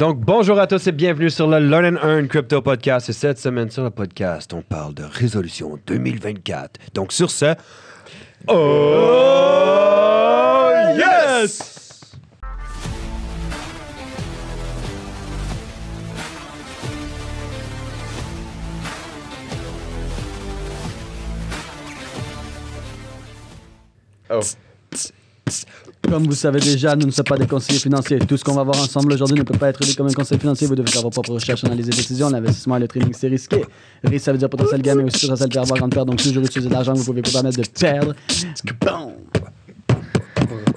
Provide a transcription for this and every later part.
Donc, bonjour à tous et bienvenue sur le Learn and Earn Crypto Podcast. Et cette semaine sur le podcast, on parle de résolution 2024. Donc, sur ce, oh yes! Oh. Comme vous savez déjà, nous ne sommes pas des conseillers financiers. Tout ce qu'on va voir ensemble aujourd'hui ne peut pas être lu comme un conseil financier. Vous devez faire vos propres recherches, analyser décisions. L'investissement et le trading, c'est risqué. Risque, ça veut dire potentiel gain, mais aussi potentiel perdre, voire grande perte. Donc, toujours utiliser de l'argent que vous pouvez vous permettre de perdre. Boom!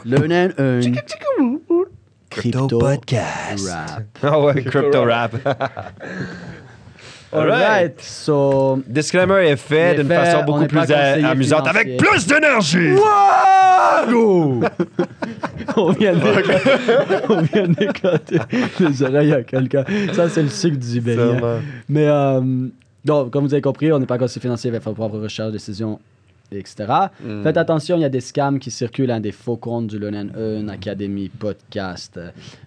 Learn and earn. Crypto Podcast. Rap. Ah ouais, Crypto Rap. Alright, so. Disclaimer est fait d'une façon on beaucoup plus a- amusante, financier. avec plus d'énergie. On vient d'éclater, on vient d'éclater les oreilles à quelqu'un. Ça, c'est le sucre du bélier. Mais, euh, donc, comme vous avez compris, on n'est pas conseiller financier, il va faire propre recherche, décision, etc. Faites attention, il y a des scams qui circulent, hein, des faux comptes du Learn and Earn, Academy, podcast,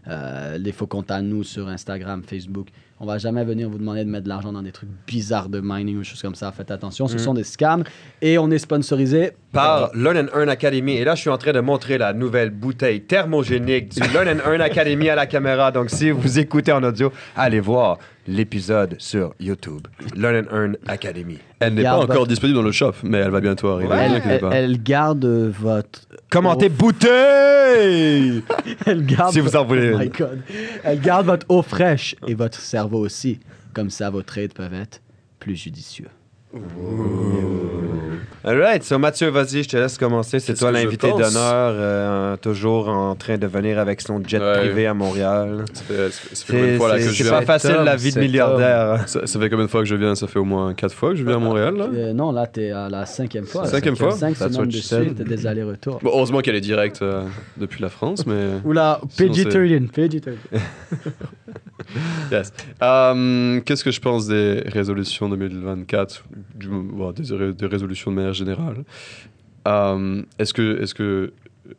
euh, les faux comptes à nous sur Instagram, Facebook. On va jamais venir vous demander de mettre de l'argent dans des trucs bizarres de mining ou des choses comme ça. Faites attention, ce sont des scams et on est sponsorisé par Learn and Earn Academy. Et là, je suis en train de montrer la nouvelle bouteille thermogénique du Learn and Earn Academy à la caméra. Donc, si vous écoutez en audio, allez voir l'épisode sur YouTube. Learn and Earn Academy. Elle n'est pas encore votre- disponible dans le shop, mais elle va bientôt arriver. Ouais. Elle, garde votre. Commentez eau- bouteille! Elle garde. Si vous en voulez Oh my. God. Elle garde votre eau fraîche et votre cerveau aussi. Comme ça, vos trades peuvent être plus judicieux. All right. So, Mathieu, vas-y, je te laisse commencer. C'est toi l'invité d'honneur, euh, toujours en train de venir avec son jet Ouais. privé à Montréal. C'est de fois là que c'est- je c'est pas viens facile la vie de milliardaire. ça, ça fait combien de fois que je viens? Ça fait au moins 4 fois que je viens à Montréal. Là? Euh, non, là, t'es à la cinquième fois. Cinquième fois? Cinq That's semaines de suite, des allers-retours. Bon, heureusement qu'elle est directe euh, depuis la France, mais. Oula, Sinon, PG-13, PG-13. Yes. Euh, Qu'est-ce que je pense des résolutions 2024, du, bon, des, ré- des résolutions de manière générale Euh, Est-ce que, est que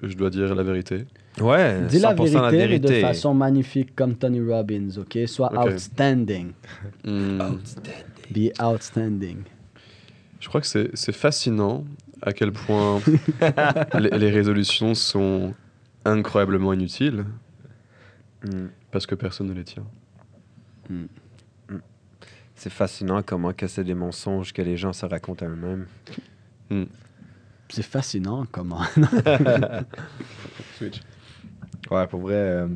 je dois dire la vérité? Ouais, Dis la 100% vérité, mais de façon magnifique comme Tony Robbins, ok? Sois outstanding. Hmm, Be outstanding. Je crois que c'est c'est fascinant à quel point les, les résolutions sont incroyablement inutiles Mm. parce que personne ne les tient. C'est fascinant comment que c'est des mensonges que les gens se racontent à eux-mêmes. C'est fascinant comment. Switch. Ouais, pour vrai, euh,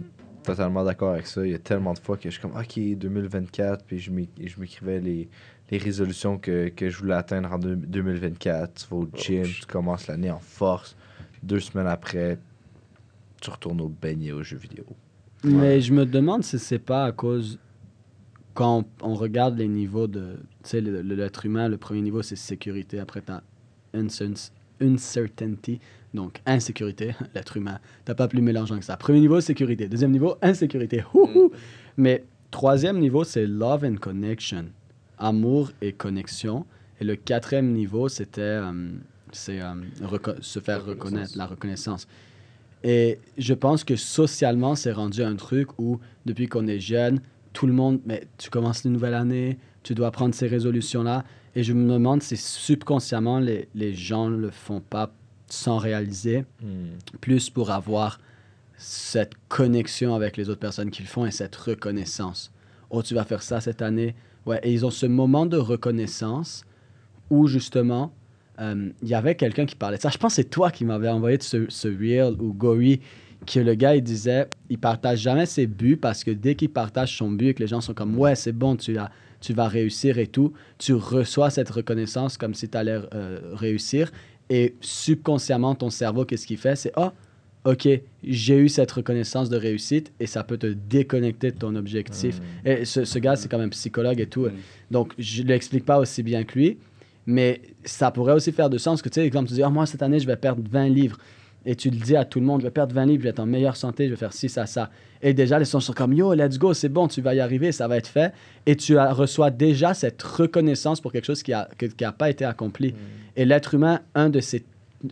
totalement d'accord avec ça. Il y a tellement de fois que je suis comme, OK, 2024, puis je m'é- je m'écrivais les, les résolutions que, que je voulais atteindre en deux- 2024. Tu vas au gym, tu commences l'année en force. Deux semaines après, tu retournes au beignet aux jeux vidéo. Mais je me demande si c'est pas à cause. Quand on regarde les niveaux de. Tu sais, l'être humain, le premier niveau, c'est sécurité. Après, t'as uncer- uncertainty, donc insécurité, l'être humain. T'as pas plus mélangeant que ça. Premier niveau, sécurité. Deuxième niveau, insécurité. Houhou! Mais troisième niveau, c'est love and connection. Amour et connexion. Et le quatrième niveau, c'était. euh, c'est euh, se faire reconnaître, la reconnaissance. Et je pense que socialement, c'est rendu un truc où, depuis qu'on est jeune, tout le monde, mais tu commences une nouvelle année, tu dois prendre ces résolutions-là. Et je me demande si subconsciemment, les, les gens ne le font pas sans réaliser, plus pour avoir cette connexion avec les autres personnes qui le font et cette reconnaissance. Oh, tu vas faire ça cette année. Ouais, et ils ont ce moment de reconnaissance où justement, euh, il y avait quelqu'un qui parlait de ça. Je pense que c'est toi qui m'avais envoyé ce, ce reel ou Gory, que le gars, il disait, il partage jamais ses buts parce que dès qu'il partage son but et que les gens sont comme, ouais, c'est bon, tu, as, tu vas réussir et tout, tu reçois cette reconnaissance comme si tu allais euh, réussir. Et subconsciemment, ton cerveau, qu'est-ce qu'il fait? C'est, ah, OK, j'ai eu cette reconnaissance de réussite et ça peut te déconnecter de ton objectif. Et ce, ce gars, c'est quand même psychologue et tout. Donc, je ne l'explique pas aussi bien que lui, mais ça pourrait aussi faire de sens que, tu sais, comme tu dis, Ah, moi, cette année, je vais perdre 20 livres. Et tu le dis à tout le monde, je vais perdre 20 livres, je vais être en meilleure santé, je vais faire ci, ça, ça. Et déjà, les gens sont comme, yo, let's go, c'est bon, tu vas y arriver, ça va être fait. Et tu reçois déjà cette reconnaissance pour quelque chose qui n'a qui, a pas été accompli. Et l'être humain, un de ses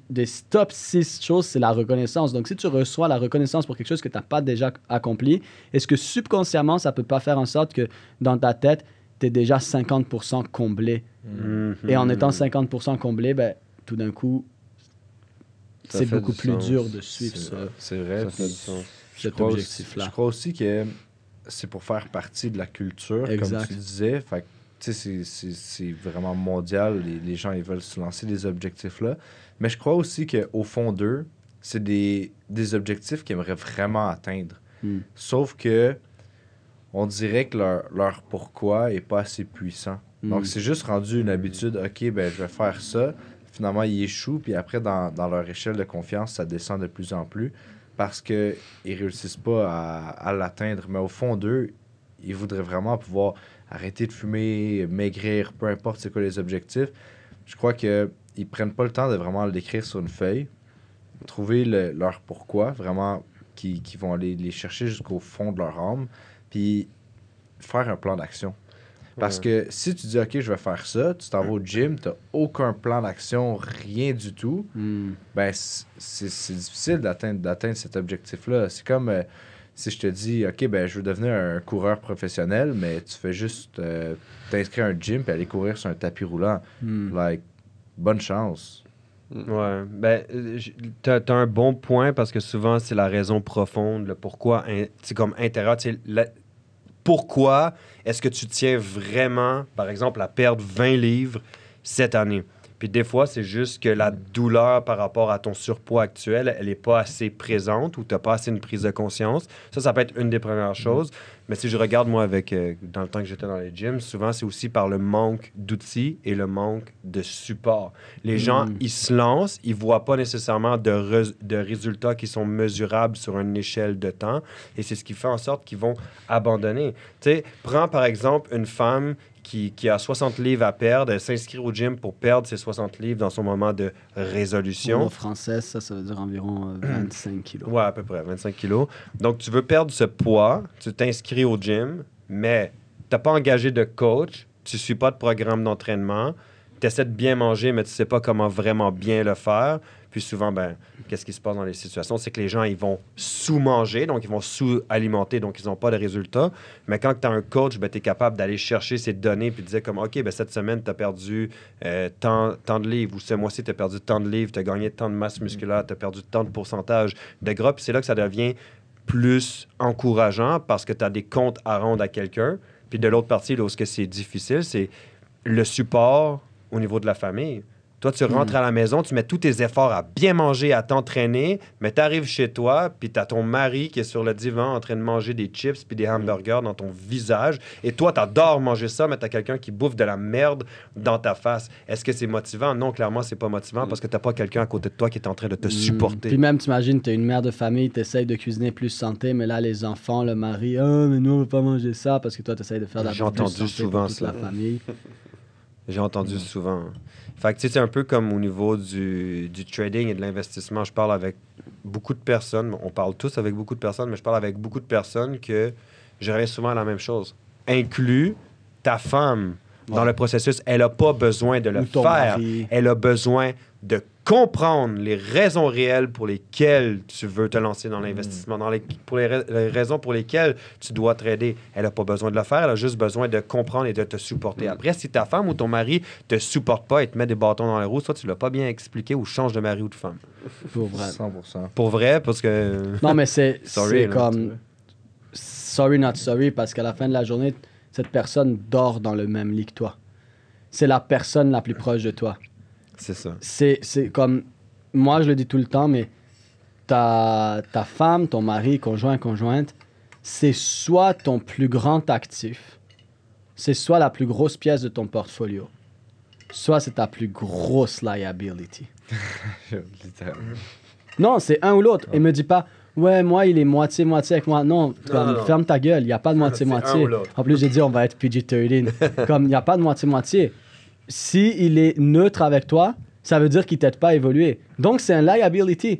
des top 6 choses, c'est la reconnaissance. Donc, si tu reçois la reconnaissance pour quelque chose que tu n'as pas déjà accompli, est-ce que subconsciemment, ça peut pas faire en sorte que dans ta tête, tu es déjà 50% comblé? Mhm. Et en étant 50% comblé, ben, tout d'un coup, c'est beaucoup plus sens. dur de suivre ça, C'est vrai. Ça fait puis du sens. je cet objectif-là. Je crois aussi que c'est pour faire partie de la culture, Exact. comme tu disais. Fait que, tu sais, c'est- vraiment mondial. Les, les gens, ils veulent se lancer des objectifs-là. Mais je crois aussi qu'au fond d'eux, c'est des, des objectifs qu'ils aimeraient vraiment atteindre. Hmm. Sauf que on dirait que leur, leur pourquoi est pas assez puissant. Hmm. Donc, c'est juste rendu une habitude. OK, ben, je vais faire ça. Finalement, ils échouent. Puis après, dans, leur échelle de confiance, ça descend de plus en plus parce qu'ils réussissent pas à, l'atteindre. Mais au fond d'eux, ils voudraient vraiment pouvoir arrêter de fumer, maigrir, peu importe les objectifs. Je crois qu'ils ils prennent pas le temps de vraiment l'écrire sur une feuille, trouver le- leur pourquoi, vraiment, qui, qui vont aller les chercher jusqu'au fond de leur âme, puis faire un plan d'action. Parce que si tu dis, OK, je vais faire ça, tu t'en vas au gym, tu aucun plan d'action, rien du tout, Hmm. ben c'est c'est difficile d'atteindre d'atteindre cet objectif-là. C'est comme euh, si je te dis, OK, ben je veux devenir un coureur professionnel, mais tu fais juste euh, t'inscrire à un gym et aller courir sur un tapis roulant. Hmm. Like, bonne chance. Ouais, ben, euh, j- t'as as un bon point parce que souvent c'est la raison profonde, le pourquoi, c'est comme intérieur. Pourquoi est-ce que tu tiens vraiment, par exemple, à perdre 20 livres cette année? Puis des fois, c'est juste que la douleur par rapport à ton surpoids actuel, elle n'est pas assez présente ou tu n'as pas assez une prise de conscience. Ça, ça peut être une des premières choses. Mais si je regarde, moi, avec euh, dans le temps que j'étais dans les gyms, souvent, c'est aussi par le manque d'outils et le manque de support. Les gens, Mm. ils se lancent, ils voient pas nécessairement de, de résultats qui sont mesurables sur une échelle de temps. Et c'est ce qui fait en sorte qu'ils vont abandonner. Tu sais, prends par exemple une femme qui, qui a 60 livres à perdre, elle s'inscrit au gym pour perdre ses 60 livres dans son moment de résolution. En français, ça, ça veut dire environ euh, 25 kilos. Ouais, à peu près, 25 kilos. Donc, tu veux perdre ce poids, tu t'inscris au gym, mais tu n'as pas engagé de coach, tu ne suis pas de programme d'entraînement, tu essaies de bien manger, mais tu ne sais pas comment vraiment bien le faire. Puis souvent, ben, qu'est-ce qui se passe dans les situations? C'est que les gens, ils vont sous-manger, donc ils vont sous-alimenter, donc ils n'ont pas de résultats. Mais quand tu as un coach, ben, tu es capable d'aller chercher ces données puis de dire comme, OK, ben, cette semaine, tu as perdu euh, tant, tant de livres, ou ce mois-ci, tu as perdu tant de livres, tu as gagné tant de masse musculaire, tu as perdu tant de pourcentage de gras. Puis c'est là que ça devient plus encourageant parce que tu as des comptes à rendre à quelqu'un. Puis de l'autre partie, là où c'est difficile, c'est le support au niveau de la famille. Toi, tu rentres à la maison, tu mets tous tes efforts à bien manger, à t'entraîner, mais tu arrives chez toi, puis tu as ton mari qui est sur le divan en train de manger des chips puis des hamburgers dans ton visage. Et toi, tu adores manger ça, mais tu as quelqu'un qui bouffe de la merde dans ta face. Est-ce que c'est motivant? Non, clairement, c'est pas motivant parce que tu pas quelqu'un à côté de toi qui est en train de te Hmm. supporter. Puis même, t'imagines, t'es une mère de famille, t'essayes de cuisiner plus santé, mais là, les enfants, le mari, ah, mais nous, on veut pas manger ça parce que toi, t'essayes de faire de la J'ai entendu souvent pour toute ça. la famille. J'ai entendu souvent. Fait que tu sais, c'est un peu comme au niveau du, du trading et de l'investissement. Je parle avec beaucoup de personnes. On parle tous avec beaucoup de personnes, mais je parle avec beaucoup de personnes que je réalise souvent la même chose. Inclus ta femme dans le processus. Elle n'a pas besoin de le faire. mari. Elle a besoin de comprendre les raisons réelles pour lesquelles tu veux te lancer dans l'investissement, dans les, pour les, ra- les raisons pour lesquelles tu dois trader. Elle n'a pas besoin de le faire, elle a juste besoin de comprendre et de te supporter. Après, si ta femme ou ton mari te supporte pas et te met des bâtons dans les roues, soit tu l'as pas bien expliqué ou change de mari ou de femme. Pour vrai. 100%. Pour vrai, parce que... Non, mais c'est comme sorry not sorry parce qu'à la fin de la journée, cette personne dort dans le même lit que toi. C'est la personne la plus proche de toi. C'est ça. C'est c'est comme moi je le dis tout le temps, mais ta, ta femme, ton mari, conjoint, conjointe, c'est soit ton plus grand actif, c'est soit la plus grosse pièce de ton portfolio, soit c'est ta plus grosse liability. Non, c'est un ou l'autre. Et me dis pas, ouais, moi, il est moitié-moitié avec moi. Non, comme, non. ferme ta gueule. Il n'y a pas de moitié-moitié. En plus, j'ai dit, on va être PG-13. comme, il n'y a pas de moitié-moitié. Si il est neutre avec toi, ça veut dire qu'il t'aide pas à évoluer. Donc, c'est un liability.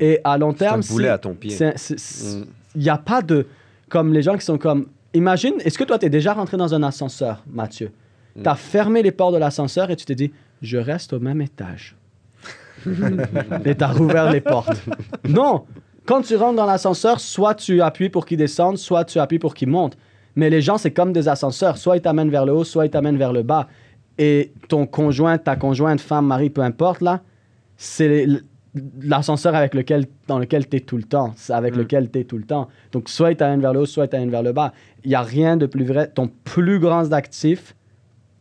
Et à long C'est un terme, boulet à ton pied. Mm. il n'y a pas de. Comme les gens qui sont comme. Imagine, est-ce que toi, tu es déjà rentré dans un ascenseur, Mathieu? Mm. Tu as fermé les portes de l'ascenseur et tu t'es dit, je reste au même étage. et t'as rouvert les portes. Non, quand tu rentres dans l'ascenseur, soit tu appuies pour qu'il descende, soit tu appuies pour qu'il monte. Mais les gens, c'est comme des ascenseurs. Soit ils t'amènent vers le haut, soit ils t'amènent vers le bas. Et ton conjoint, ta conjointe, femme, mari, peu importe, là, c'est l'ascenseur avec lequel, dans lequel tu es tout le temps. Avec Mm. lequel tu es tout le temps. Donc, soit il t'amène vers le haut, soit il t'amène vers le bas. Il n'y a rien de plus vrai. Ton plus grand actif,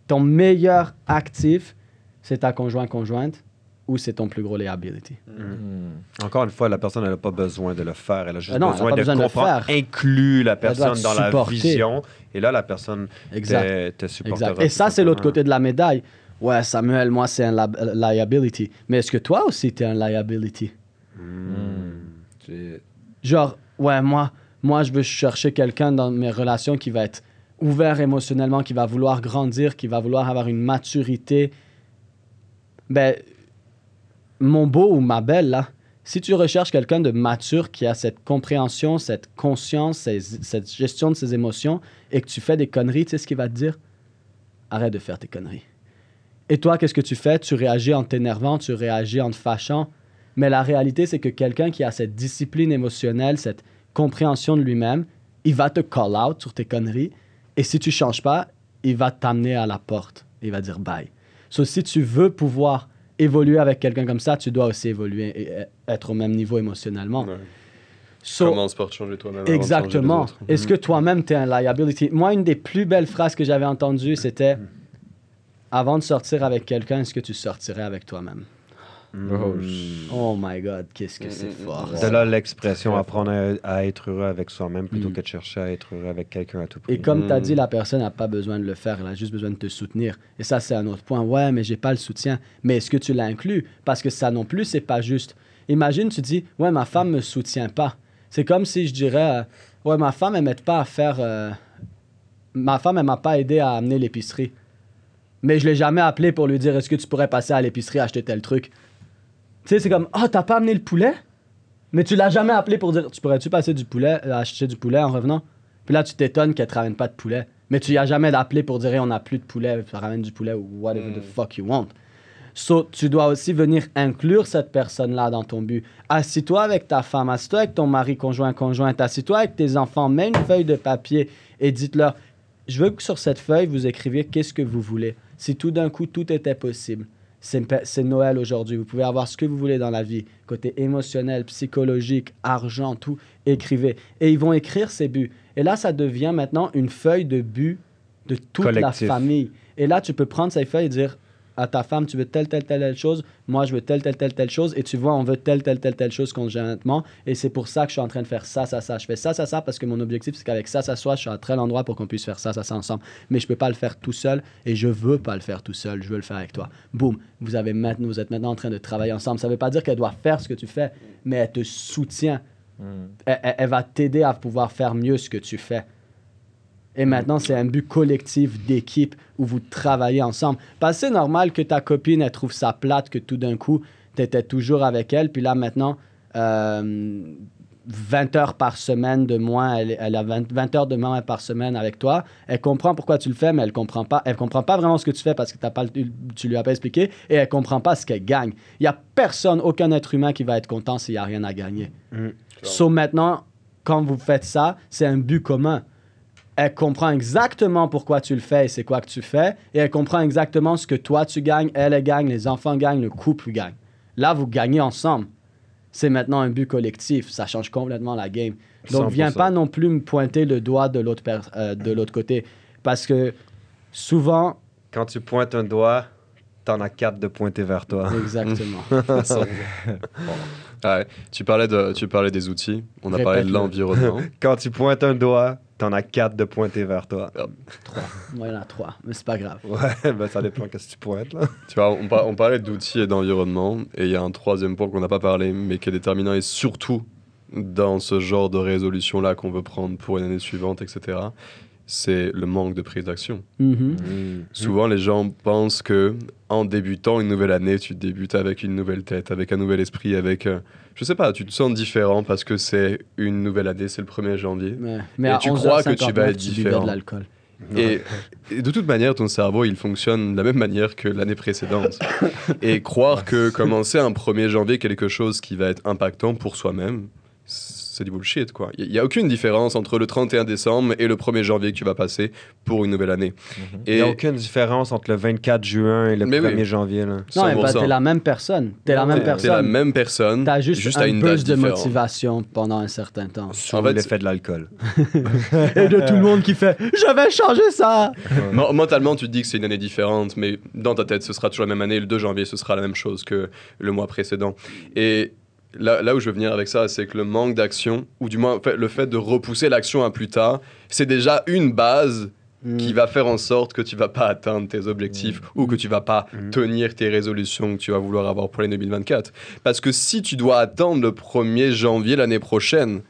ton meilleur actif, c'est ta conjointe, conjointe, ou c'est ton plus gros liability. Hmm. Encore une fois, la personne n'a pas besoin de le faire. Elle a juste Ah non, a besoin, pas de besoin de comprendre, faire. inclut la personne dans la supporter. vision. Et là, la personne Exact. te, te. Exact. Et ça, c'est l'autre côté de la médaille. Ouais, Samuel, moi, c'est un lab- liability. Mais est-ce que toi aussi, tu es un liability? C'est- Genre, ouais, moi, moi je veux chercher quelqu'un dans mes relations qui va être ouvert émotionnellement, qui va vouloir grandir, qui va vouloir avoir une maturité. Ben, mon beau ou ma belle, là, si tu recherches quelqu'un de mature qui a cette compréhension, cette conscience, cette gestion de ses émotions, et que tu fais des conneries, tu sais ce qu'il va te dire? Arrête de faire tes conneries. Et toi, qu'est-ce que tu fais? Tu réagis en t'énervant, tu réagis en te fâchant. Mais la réalité, c'est que quelqu'un qui a cette discipline émotionnelle, cette compréhension de lui-même, il va te call out sur tes conneries. Et si tu changes pas, il va t'amener à la porte. Il va dire bye. So, si tu veux pouvoir évoluer avec quelqu'un comme ça, tu dois aussi évoluer et être au même niveau émotionnellement. Ouais. So, Commence par changer toi-même. de changer les Exactement. Est-ce que toi-même, tu es un liability? Moi, une des plus belles phrases que j'avais entendues, c'était Avant de sortir avec quelqu'un, est-ce que tu sortirais avec toi-même? Oh, Oh my God, qu'est-ce que c'est Mm, mm, fort. De là, l'expression apprendre à, à être heureux avec soi-même plutôt Mm. que de chercher à être heureux avec quelqu'un à tout prix. Et comme tu as dit, la personne n'a pas besoin de le faire, elle a juste besoin de te soutenir. Et ça, c'est un autre point. Ouais, mais j'ai pas le soutien. Mais est-ce que tu l'inclus? Parce que ça non plus, c'est pas juste. Imagine, tu dis, ouais, ma femme me soutient pas. C'est comme si je dirais, euh, ouais, ma femme, elle m'aide pas à faire. euh, Ma femme, elle m'a pas aidé à amener l'épicerie. Mais je l'ai jamais appelé pour lui dire, est-ce que tu pourrais passer à l'épicerie acheter tel truc? Tu sais, c'est comme, ah, t'as pas amené le poulet? Mais tu l'as jamais appelé pour dire, tu pourrais-tu passer du poulet, euh, acheter du poulet en revenant? Puis là, tu t'étonnes qu'elle te ramène pas de poulet. Mais tu y as jamais appelé pour dire, Hey, on n'a plus de poulet, tu ramènes du poulet ou whatever the Mm. fuck you want. So, tu dois aussi venir inclure cette personne-là dans ton but. Assis-toi avec ta femme, assis-toi avec ton mari, conjoint, conjointe, assis-toi avec tes enfants, mets une feuille de papier et dites-leur, je veux que sur cette feuille, vous écriviez qu'est-ce que vous voulez. Si tout d'un coup, tout était possible. C'est Noël aujourd'hui. Vous pouvez avoir ce que vous voulez dans la vie. Côté émotionnel, psychologique, argent, tout. Écrivez. Et ils vont écrire ces buts. Et là, ça devient maintenant une feuille de but de toute Collectif. la famille. Et là, tu peux prendre ces feuilles et dire à ta femme, tu veux telle, telle, telle, telle chose. Moi, je veux telle, telle, telle, telle chose. Et tu vois, on veut telle, telle, telle, telle chose conjointement. Et c'est pour ça que je suis en train de faire ça, ça, ça. Je fais ça, ça, ça parce que mon objectif, c'est qu'avec ça, ça, soit, je suis à tel endroit pour qu'on puisse faire ça, ça, ça ensemble. Mais je peux pas le faire tout seul et je veux pas le faire tout seul. Je veux le faire avec toi. Boum. Vous, avez maintenant, vous êtes maintenant en train de travailler ensemble. Ça veut pas dire qu'elle doit faire ce que tu fais, mais elle te soutient. Hmm. Elle, elle- elle va t'aider à pouvoir faire mieux ce que tu fais. Et maintenant, c'est un but collectif d'équipe où vous travaillez ensemble. Parce que c'est normal que ta copine, elle trouve ça plate, que tout d'un coup, tu étais toujours avec elle. Puis là, maintenant, euh, 20 heures par semaine de moins, elle, elle a 20, 20 heures de moins par semaine avec toi. Elle comprend pourquoi tu le fais, mais elle comprend pas. Elle comprend pas vraiment ce que tu fais parce que t'as pas, tu lui as pas expliqué. Et elle comprend pas ce qu'elle gagne. Il y a personne, aucun être humain qui va être content s'il y a rien à gagner. So maintenant, quand vous faites ça, c'est un but commun. Elle comprend exactement pourquoi tu le fais et c'est quoi que tu fais. Et elle comprend exactement ce que toi tu gagnes, elle, elle gagne, les enfants gagnent, le couple gagne. Là, vous gagnez ensemble. C'est maintenant un but collectif. Ça change complètement la game. Donc, 100%. viens pas non plus me pointer le doigt de l'autre per- euh, de l'autre côté. Parce que souvent, Quand tu pointes un doigt, t'en as quatre de pointer vers toi. exactement. Ouais. Tu, parlais de, tu parlais des outils, on a parlé de l'environnement. Quand tu pointes un doigt, t'en as quatre de pointer vers toi. Moi, il y en a trois, mais c'est pas grave. Ouais, ben ça dépend qu'est-ce que tu pointes, là. tu vois, on, par- on parlait d'outils et d'environnement, et il y a un troisième point qu'on n'a pas parlé, mais qui est déterminant, et surtout dans ce genre de résolution-là qu'on veut prendre pour une année suivante, etc., c'est le manque de prise d'action. Mhm. Souvent, les gens pensent que en débutant une nouvelle année, tu débutes avec une nouvelle tête, avec un nouvel esprit, avec, euh, je sais pas, tu te sens différent parce que c'est une nouvelle année, c'est le 1er janvier. Mais, mais Et à tu crois que tu 11h59, vas être tu différent. de l'alcool. Et, et de toute manière, ton cerveau, il fonctionne de la même manière que l'année précédente. Et croire que commencer un 1er janvier quelque chose qui va être impactant pour soi-même, c'est du bullshit, quoi. Il n'y a aucune différence entre le 31 décembre et le 1er janvier que tu vas passer pour une nouvelle année. Il Et n'y a aucune différence entre le 24 juin et le Mais 1er oui. janvier. Là. Non, mais bah, 100%. t'es la même personne. T'es la même T'es- T'es la personne. même personne, T'as juste, à un une boost de différente. motivation pendant un certain temps. Sur En fait, l'effet de l'alcool. Et de tout le monde qui fait « Je vais changer ça Men- Mentalement, tu te dis que c'est une année différente, mais dans ta tête, ce sera toujours la même année. Le 2 janvier, ce sera la même chose que le mois précédent. Et là, là où je veux venir avec ça, c'est que le manque d'action, ou du moins le fait de repousser l'action à plus tard, c'est déjà une base qui va faire en sorte que tu vas pas atteindre tes objectifs ou que tu vas pas Mm. tenir tes résolutions que tu vas vouloir avoir pour l'année 2024. Parce que si tu dois attendre le 1er janvier l'année prochaine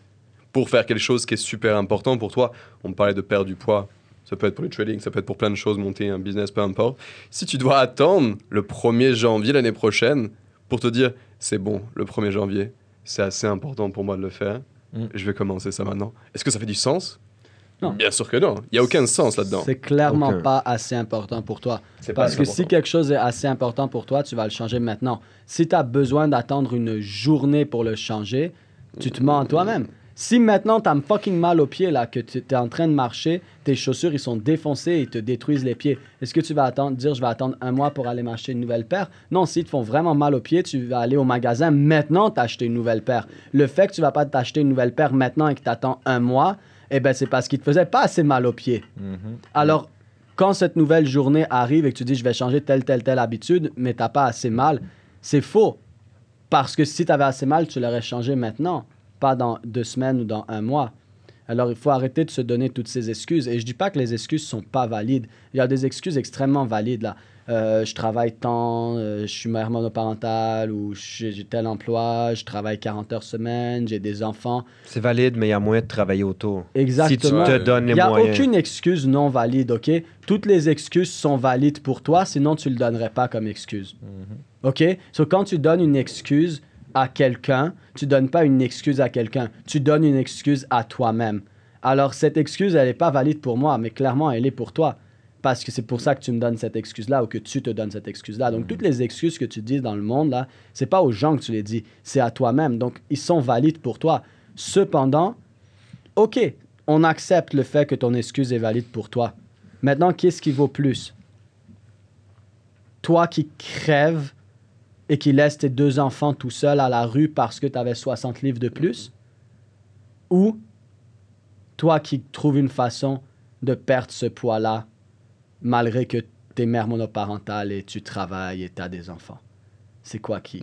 pour faire quelque chose qui est super important pour toi, on parlait de perdre du poids, ça peut être pour le trading, ça peut être pour plein de choses, monter un business, peu importe. Si tu dois attendre le 1er janvier l'année prochaine pour te dire c'est bon, le 1er janvier, c'est assez important pour moi de le faire, Mm. je vais commencer ça maintenant. Est-ce que ça fait du sens? Non. Bien sûr que non. Il n'y a aucun sens là-dedans. C'est clairement Aucun. pas assez important pour toi. C'est pas Parce que si important. quelque chose est assez important pour toi, tu vas le changer maintenant. Si tu as besoin d'attendre une journée pour le changer, tu te mens à toi-même. Si maintenant tu as fucking mal aux pieds, là, que tu es en train de marcher, tes chaussures ils sont défoncées et te détruisent les pieds, est-ce que tu vas attendre, dire je vais attendre un mois pour aller m'acheter une nouvelle paire? Non, s'ils te font vraiment mal aux pieds, tu vas aller au magasin maintenant t'acheter une nouvelle paire. Le fait que tu vas pas t'acheter une nouvelle paire maintenant et que tu attends un mois, eh ben c'est parce qu'il te faisait pas assez mal aux pieds. Mhm. Alors, quand cette nouvelle journée arrive et que tu dis je vais changer telle, telle, telle habitude, mais t'as pas assez mal, c'est faux. Parce que si tu avais assez mal, tu l'aurais changé maintenant, pas dans deux semaines ou dans un mois. Alors, il faut arrêter de se donner toutes ces excuses. Et je dis pas que les excuses sont pas valides. Il y a des excuses extrêmement valides là. Euh, je travaille tant, euh, je suis mère monoparentale ou j'ai tel emploi, je travaille 40 heures semaine, j'ai des enfants. C'est valide, mais il y a moyen de travailler autour. Exactement. Si tu te donnes les Il n'y a aucune excuse non valide, OK? Toutes les excuses sont valides pour toi, sinon tu ne le donnerais pas comme excuse. OK? So, quand tu donnes une excuse à quelqu'un, tu donnes pas une excuse à quelqu'un, tu donnes une excuse à toi-même. Alors, cette excuse, elle n'est pas valide pour moi, mais clairement, elle est pour toi. Parce que c'est pour ça que tu me donnes cette excuse-là ou que tu te donnes cette excuse-là. Donc, toutes les excuses que tu dis dans le monde, là, c'est pas aux gens que tu les dis, c'est à toi-même. Donc, ils sont valides pour toi. Cependant, OK, on accepte le fait que ton excuse est valide pour toi. Maintenant, qu'est-ce qui vaut plus? Toi qui crèves et qui laisses tes deux enfants tout seuls à la rue parce que tu avais 60 livres de plus? Ou toi qui trouves une façon de perdre ce poids-là malgré que tu es mère monoparentale et tu travailles et tu as des enfants? C'est quoi qui...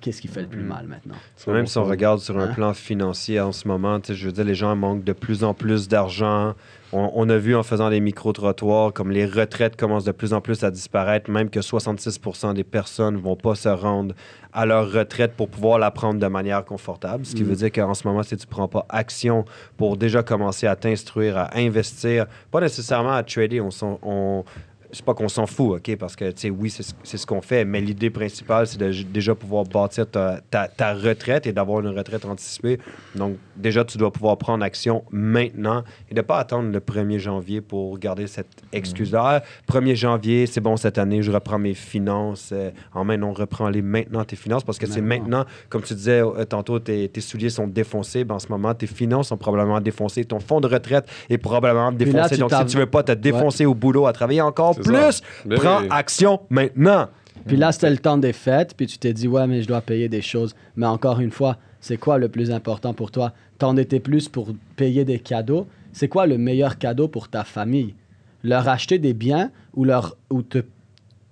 Qu'est-ce qui fait le plus mal maintenant? Même si on regarde sur un Hein? plan financier en ce moment, tu sais, je veux dire, les gens manquent de plus en plus d'argent. On, on a vu en faisant les micro-trottoirs comme les retraites commencent de plus en plus à disparaître, même que 66 des personnes ne vont pas se rendre à leur retraite pour pouvoir la prendre de manière confortable. Ce qui Mm. veut dire qu'en ce moment, si tu ne prends pas action pour déjà commencer à t'instruire, à investir, pas nécessairement à trader, on, c'est pas qu'on s'en fout, OK? Parce que, tu sais, oui, c'est ce- qu'on fait, mais l'idée principale, c'est de déjà pouvoir bâtir ta, ta- ta retraite et d'avoir une retraite anticipée. Donc, déjà, tu dois pouvoir prendre action maintenant et de pas attendre le 1er janvier pour garder cette excuse-là. Ah, 1er janvier, c'est bon, cette année, je reprends mes finances euh, en main. Non, reprends-les maintenant, tes finances, parce que c'est Maintenant. comme tu disais euh, tantôt, tes, tes souliers sont défoncés. Ben, en ce moment, tes finances sont probablement défoncées. Ton fonds de retraite est probablement défoncé. Donc, si tu veux pas te défoncer au boulot à travailler encore plus. Ben prends oui. action maintenant. Puis là, c'était le temps des fêtes, puis tu t'es dit, ouais, mais je dois payer des choses. Mais encore une fois, c'est quoi le plus important pour toi? T'endetter plus pour payer des cadeaux? C'est quoi le meilleur cadeau pour ta famille? Leur acheter des biens ou, leur, ou te,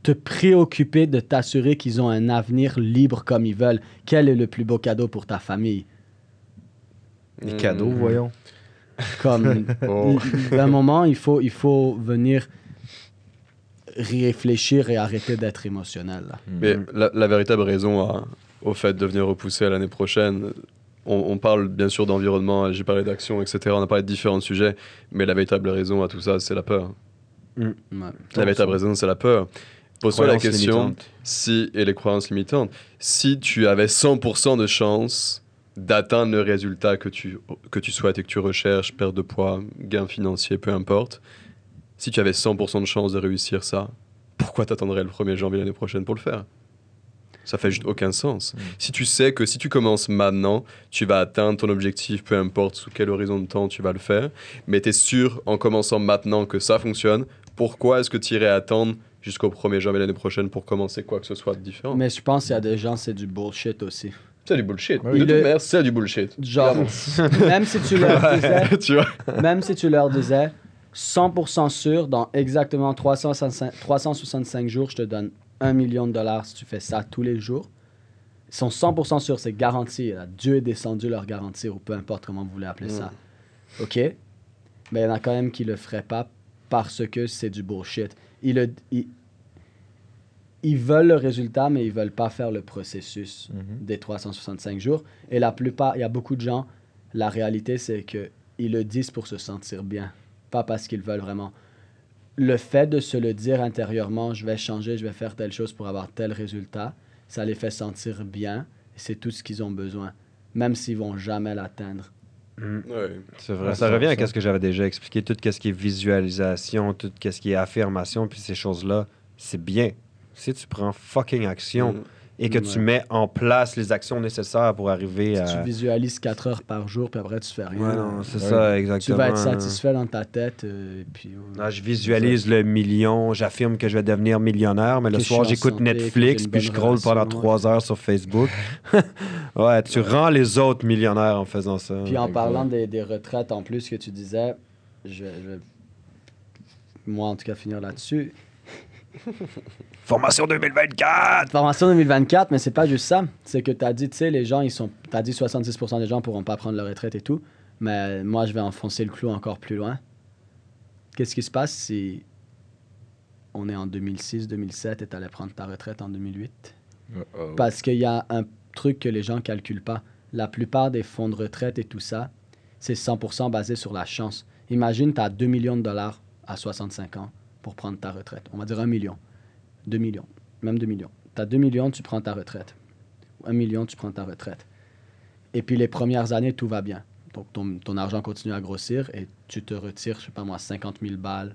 te préoccuper de t'assurer qu'ils ont un avenir libre comme ils veulent? Quel est le plus beau cadeau pour ta famille? Les Mm. cadeaux, voyons. Comme Oh. d'un moment, il faut, il faut venir réfléchir et arrêter d'être émotionnel. là. Mais la, la véritable raison à- au fait de venir repousser à l'année prochaine, on, on parle bien sûr d'environnement, j'ai parlé d'action, etc. On a parlé de différents sujets, mais la véritable raison à tout ça, c'est la peur. Ouais. La véritable raison, c'est la peur. Pose-toi la question limitantes. si, et les croyances limitantes, si tu avais 100% de chance d'atteindre le résultat que tu, que tu souhaites et que tu recherches, perte de poids, gain financier, peu importe, Si tu avais 100% de chance de réussir ça, pourquoi t'attendrais le 1er janvier l'année prochaine pour le faire? Ça fait juste aucun sens. Mm. Si tu sais que si tu commences maintenant, tu vas atteindre ton objectif, peu importe sous quel horizon de temps tu vas le faire, mais tu es sûr en commençant maintenant que ça fonctionne, pourquoi est-ce que tu irais attendre jusqu'au 1er janvier l'année prochaine pour commencer quoi que ce soit de différent? Mais je pense qu'il y a des gens, c'est du bullshit aussi. C'est du bullshit. Oui. De Le- c'est du bullshit. Genre, même si tu leur disais, tu vois même si tu leur disais 100% sûr, dans exactement 365, 365 jours, je te donne 1 million de dollars si tu fais ça tous les jours. Ils sont 100% sûrs, c'est garanti. là. Dieu est descendu leur garantir, ou peu importe comment vous voulez appeler ça. OK? Mais il y en a quand même qui le feraient pas parce que c'est du bullshit. Ils, le- ils, ils veulent le résultat, mais ils veulent pas faire le processus Mhm. des 365 jours. Et la plupart, il y a beaucoup de gens, la réalité, c'est que ils le disent pour se sentir bien, pas parce qu'ils veulent vraiment. Le fait de se le dire intérieurement, je vais changer, je vais faire telle chose pour avoir tel résultat, ça les fait sentir bien. et C'est tout ce qu'ils ont besoin, même s'ils vont jamais l'atteindre. Mm. Ouais. C'est vrai. Ça revient ça. à ce que j'avais déjà expliqué. Tout ce qui est visualisation, tout ce qui est affirmation, puis ces choses-là, c'est bien. Si tu prends fucking action Mm. Et que Ouais. tu mets en place les actions nécessaires pour arriver Si à. tu visualises 4 heures par jour, puis après tu fais rien. Ouais, non, c'est Ouais. ça, tu exactement. vas être satisfait dans ta tête. euh, et puis, Non, je visualise le million, j'affirme que je vais devenir millionnaire, mais le soir, j'écoute Netflix, puis je scroll pendant relation, trois heures sur Facebook. ouais, tu rends les autres millionnaires en faisant ça. Puis en parlant des, des retraites en plus que tu disais, je, je moi en tout cas finir là-dessus. Formation 2024! Formation 2024, mais c'est pas juste ça. C'est que tu as dit, tu sais, les gens, ils sont. Tu as dit 70% des gens pourront pas prendre leur retraite et tout. Mais moi, je vais enfoncer le clou encore plus loin. Qu'est-ce qui se passe si on est en 2006, 2007 et tu allais prendre ta retraite en 2008? Uh-oh. Parce qu'il y a un truc que les gens calculent pas. La plupart des fonds de retraite et tout ça, c'est 100% basé sur la chance. Imagine, tu as 2 millions de dollars à 65 ans pour prendre ta retraite. On va dire 1 million. 2 millions. Même 2 millions. Tu as 2 millions, tu prends ta retraite. 1 million, tu prends ta retraite. Et puis les premières années, tout va bien. Donc ton, ton argent continue à grossir et tu te retires, je sais pas moi, 50 000 balles.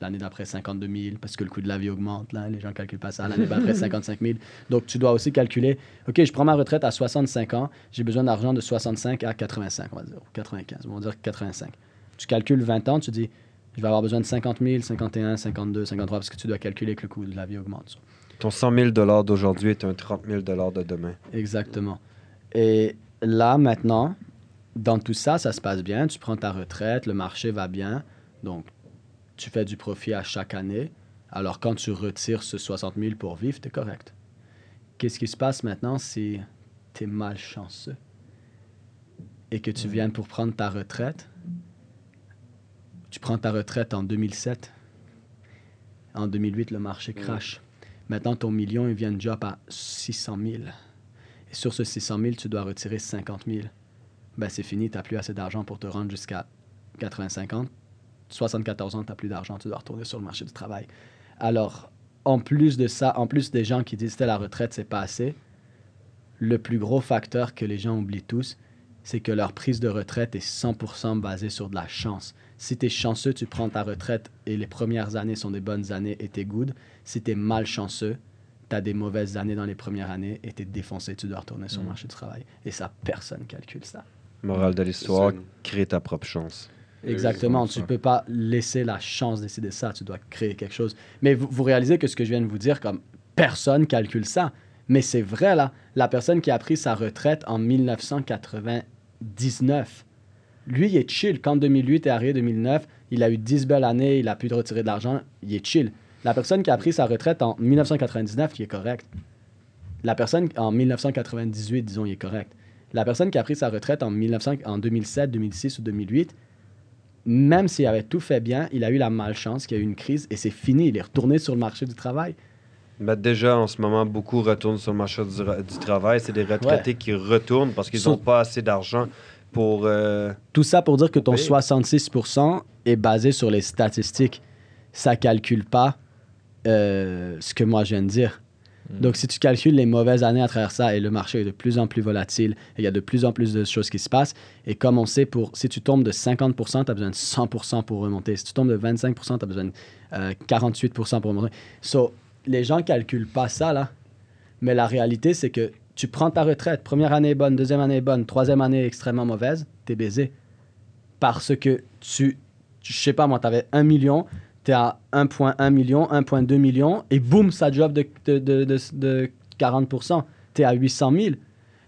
L'année d'après, 52 000, parce que le coût de la vie augmente. Là, les gens ne calculent pas ça. L'année d'après, 55 000. Donc, tu dois aussi calculer, OK, je prends ma retraite à 65 ans, j'ai besoin d'argent de 65 à 85, on va dire, ou 95, on va dire 85. Tu calcules 20 ans, tu dis, je vais avoir besoin de 50 000, 51, 52, 53, parce que tu dois calculer que le coût de la vie augmente. Ton 100 000 d'aujourd'hui est un 30 000 de demain. Exactement. Et là, maintenant, dans tout ça, ça se passe bien. Tu prends ta retraite, le marché va bien. Donc, tu fais du profit à chaque année. Alors, quand tu retires ce 60 000 pour vivre, tu es correct. Qu'est-ce qui se passe maintenant? Si tu es malchanceux et que tu viens pour prendre ta retraite? Tu prends ta retraite en 2007. En 2008, le marché crash. Maintenant, ton million, il vient de job à 600 000. Et sur ce 600 000, tu dois retirer 50 000. Ben, c'est fini, tu n'as plus assez d'argent pour te rendre jusqu'à 85 ans. 74 ans, tu n'as plus d'argent, tu dois retourner sur le marché du travail. Alors, en plus de ça, en plus des gens qui disent que la retraite, c'est pas assez, le plus gros facteur que les gens oublient tous, c'est que leur prise de retraite est 100% basée sur de la chance. Si tu es chanceux, tu prends ta retraite et les premières années sont des bonnes années et t'es good. Si tu es malchanceux, tu as des mauvaises années dans les premières années et tu es défoncé, tu dois retourner sur le Mm. marché du travail. Et ça, personne calcule ça. Morale de l'histoire, crée ta propre chance. Exactement. Tu peux pas laisser la chance décider ça. Tu dois créer quelque chose. Mais vous, vous réalisez que ce que je viens de vous dire, comme personne calcule ça. Mais c'est vrai, là. La personne qui a pris sa retraite en 1999, lui, il est chill. Quand 2008 est arrivé, 2009, il a eu 10 belles années, il a pu retirer de l'argent, il est chill. La personne qui a pris sa retraite en 1999, il est correct. La personne en 1998, disons, il est correct. La personne qui a pris sa retraite en, 1900 en 2007, 2006 ou 2008, même s'il avait tout fait bien, il a eu la malchance qu'il y a eu une crise et c'est fini. Il est retourné sur le marché du travail. Ben, déjà, en ce moment, beaucoup retournent sur le marché du, du travail. C'est des retraités qui retournent parce qu'ils n'ont pas assez d'argent pour. euh, Tout ça pour dire que ton Oui. 66% est basé sur les statistiques. Ça calcule pas euh, ce que moi je viens de dire. Donc, si tu calcules les mauvaises années à travers ça, et le marché est de plus en plus volatile, et il y a de plus en plus de choses qui se passent, et comme on sait, pour, si tu tombes de 50%, tu as besoin de 100% pour remonter. Si tu tombes de 25%, tu as besoin de euh, 48% pour remonter. So, les gens calculent pas ça, là. Mais la réalité, c'est que tu prends ta retraite, première année bonne, deuxième année bonne, troisième année extrêmement mauvaise, t'es baisé. Parce que tu, tu- je sais pas moi, t'avais 1 million, t'es à 1.1 million, 1.2 million, et boum, ça drop de, de, de, de, de 40%. T'es à 800 000.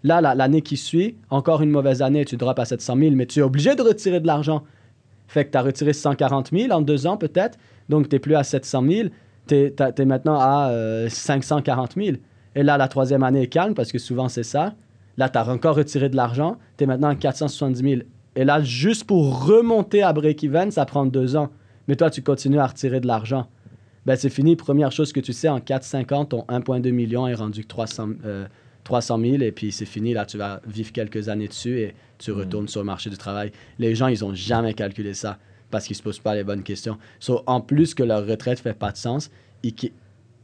Là, la- l'année qui suit, encore une mauvaise année, tu drops à 700 000, mais tu es obligé de retirer de l'argent. Fait que tu as retiré 140 000 en deux ans peut-être, donc tu n'es plus à 700 000, tu es, maintenant à euh, 540 000. Et là, la troisième année est calme parce que souvent c'est ça. Là, tu as encore retiré de l'argent, tu es maintenant à 470 000. Et là, juste pour remonter à break-even, ça prend deux ans. Mais toi, tu continues à retirer de l'argent. Ben, c'est fini. Première chose que tu sais, en 4-5 ans, ton 1,2 million est rendu que 300, euh, 300 000 et puis c'est fini. Là, tu vas vivre quelques années dessus et tu retournes sur le marché du travail. Les gens, ils n'ont jamais calculé ça parce qu'ils ne se posent pas les bonnes questions. En plus que leur retraite fait pas de sens,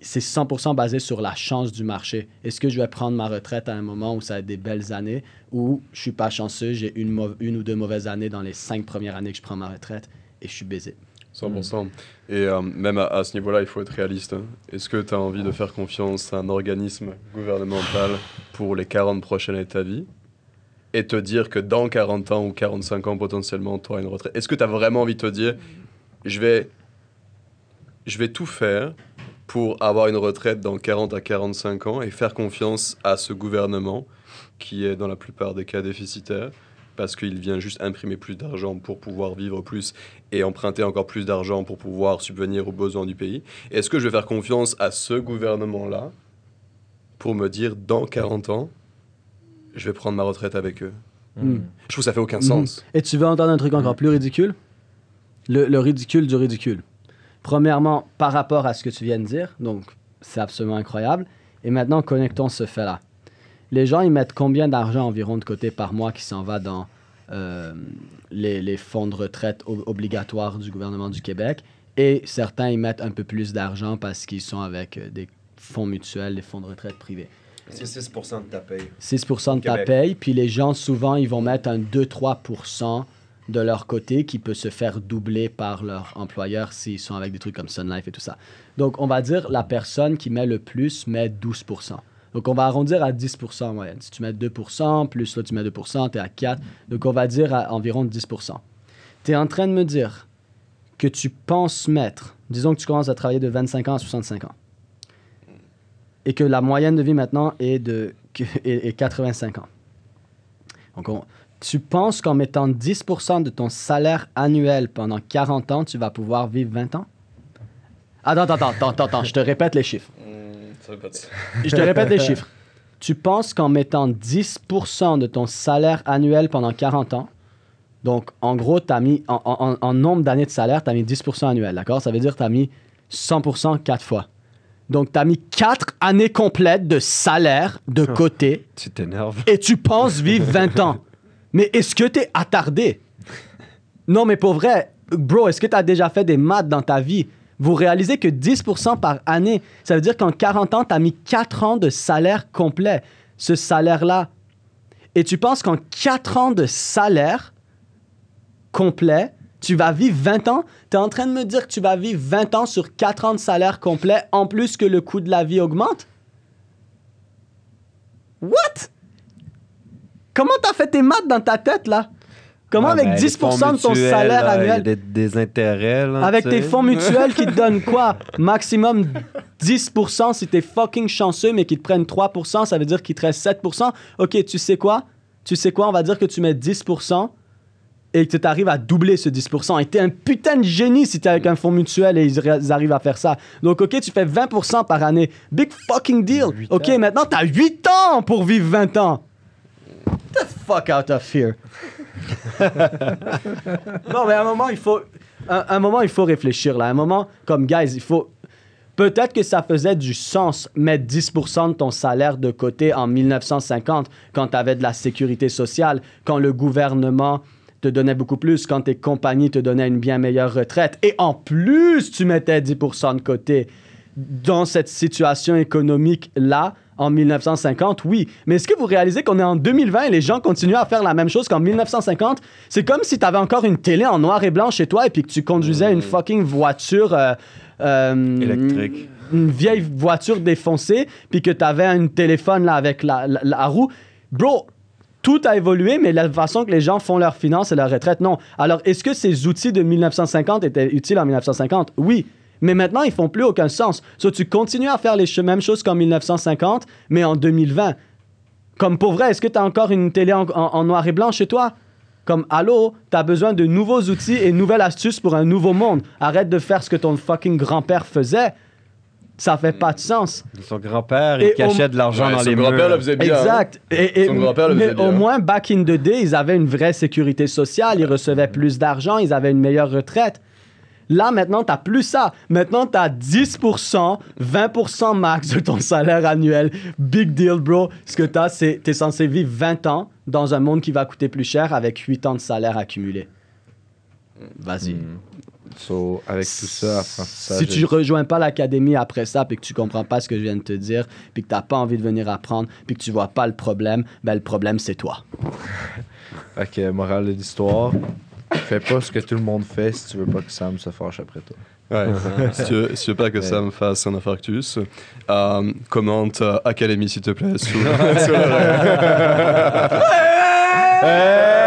c'est 100% basé sur la chance du marché. Est-ce que je vais prendre ma retraite à un moment où ça être des belles années ou je suis pas chanceux, j'ai une, ou deux mauvaises années dans les cinq premières années que je prends ma retraite et je suis baisé. 100%. Et euh, même à, à ce niveau-là, il faut être réaliste. hein. Est-ce que tu as envie de faire confiance à un organisme gouvernemental pour les 40 prochaines années de ta vie? Et te dire que dans 40 ans ou 45 ans, potentiellement, tu auras une retraite Est-ce que tu as vraiment envie de te dire, je vais, je vais tout faire pour avoir une retraite dans 40 à 45 ans et faire confiance à ce gouvernement qui est dans la plupart des cas déficitaire parce qu'il vient juste imprimer plus d'argent pour pouvoir vivre plus et emprunter encore plus d'argent pour pouvoir subvenir aux besoins du pays? Est-ce que je vais faire confiance à ce gouvernement-là pour me dire dans 40 ans, je vais prendre ma retraite avec eux Mm. Je trouve que ça fait aucun Mhm. sens. Et tu veux entendre un truc encore plus ridicule? Le, le ridicule du ridicule. Premièrement, par rapport à ce que tu viens de dire, donc c'est absolument incroyable. Et maintenant, connectons ce fait-là. Les gens, ils mettent combien d'argent environ de côté par mois qui s'en va dans euh, les, les fonds de retraite ob- obligatoires du gouvernement du Québec? Et certains, ils mettent un peu plus d'argent parce qu'ils sont avec euh, des fonds mutuels, des fonds de retraite privés. C'est 6 de ta paye. 6 de ta paye, puis les gens, souvent, ils vont mettre un 2-3% de leur côté qui peut se faire doubler par leur employeur s'ils sont avec des trucs comme Sun Life et tout ça. Donc, on va dire la personne qui met le plus met 12% Donc, on va arrondir à 10 en moyenne. Si tu mets 2% plus là, tu mets 2 tu es à 4 Donc, on va dire à environ 10 Tu es en train de me dire que tu penses mettre, disons que tu commences à travailler de 25 ans à 65 ans, et que la moyenne de vie maintenant est de que- est, est 85 ans. Donc, on- tu penses qu'en mettant 10% de ton salaire annuel pendant 40 ans, tu vas pouvoir vivre 20 ans? Attends, attends, attends, attends, attends, je te répète les chiffres. ça. Je te répète les chiffres. Tu penses qu'en mettant 10% de ton salaire annuel pendant 40 ans, donc en gros, tu as mis, en, en- en nombre d'années de salaire, tu as mis 10% annuel, d'accord? Ça veut dire que tu as mis 100% 4 fois. Donc, tu as mis 4 années complètes de salaire de côté Tu t'énerves. et tu penses vivre 20 ans. Mais est-ce que tu es attardé? Non, mais pour vrai, bro, est-ce que tu as déjà fait des maths dans ta vie? Vous réalisez que 10% par année, ça veut dire qu'en 40 ans, tu as mis 4 ans de salaire complet. Ce salaire-là. Et tu penses qu'en 4 ans de salaire complet, tu vas vivre 20 ans? Tu es en train de me dire que tu vas vivre 20 ans sur 4 ans de salaire complet en plus que le coût de la vie augmente? What? Comment t'as fait tes maths dans ta tête, là? Comment Ah, avec ben, les 10% fonds de ton mutuels, salaire là, annuel, Des, des intérêts, là, avec tes fonds mutuels qui te donnent quoi? Maximum 10% si t'es fucking chanceux, mais qui te prennent 3%, ça veut dire qu'il te reste 7%. Ok, tu sais quoi? Tu sais quoi? On va dire que tu mets 10% et que tu arrives à doubler ce 10%. Et t'es un putain de génie si t'es avec un fonds mutuel et ils, arrivent à faire ça. Donc, ok, tu fais 20% par année. Big fucking deal. Ok, maintenant t'as 8 ans pour vivre 20 ans. Get the fuck out of here. non, mais à un moment, il faut. Un, un moment, il faut réfléchir là. À un moment, comme guys, il faut. Peut-être que ça faisait du sens mettre 10% de ton salaire de côté en 1950 quand tu avais de la sécurité sociale, quand le gouvernement te donnait beaucoup plus, quand tes compagnies te donnaient une bien meilleure retraite. Et en plus, tu mettais 10% de côté. dans cette situation économique-là, en 1950, oui. Mais est-ce que vous réalisez qu'on est en 2020 et les gens continuent à faire la même chose qu'en 1950? C'est comme si tu avais encore une télé en noir et blanc chez toi et puis que tu conduisais une fucking voiture... euh, euh, Électrique. Une vieille voiture défoncée puis que tu avais un téléphone là avec la, la- la roue. Bro, tout a évolué, mais la façon que les gens font leurs finances et leur retraite, non. Alors, est-ce que ces outils de 1950 étaient utiles en 1950? Oui. Mais maintenant, ils font plus aucun sens. So, tu continues à faire les mêmes choses qu'en 1950, mais en 2020. Comme pour vrai, est-ce que tu as encore une télé en, en- noir et blanc chez toi? Comme, allô, tu as besoin de nouveaux outils et nouvelles astuces pour un nouveau monde. Arrête de faire ce que ton fucking grand-père faisait. Ça fait pas de sens. Son grand-père, Et il cachait de l'argent Ouais, dans son les grand-père le faisait bien. hein. Exact. Et, et- Son grand-père le mais faisait bien. au moins, back in the day, ils avaient une vraie sécurité sociale, ils recevaient plus d'argent, ils avaient une meilleure retraite. Là, maintenant, tu plus ça. Maintenant, tu as 10%, 20% max de ton salaire annuel. Big deal, bro. Ce que tu as, c'est tu es censé vivre 20 ans dans un monde qui va coûter plus cher avec 8 ans de salaire accumulé. Vas-y. So, avec tout ça, apprentissage. Si tu rejoins pas l'académie après ça, puis que tu comprends pas ce que je viens de te dire, puis que t'as pas envie de venir apprendre, puis que tu vois pas le problème, ben le problème c'est toi. Fait que, morale de l'histoire, fais pas ce que tout le monde fait si tu veux pas que Sam se fâche après toi. Ouais. si, tu veux, si tu veux pas que Sam fasse un infarctus, euh, commente euh, Académie s'il te plaît. Sous, le-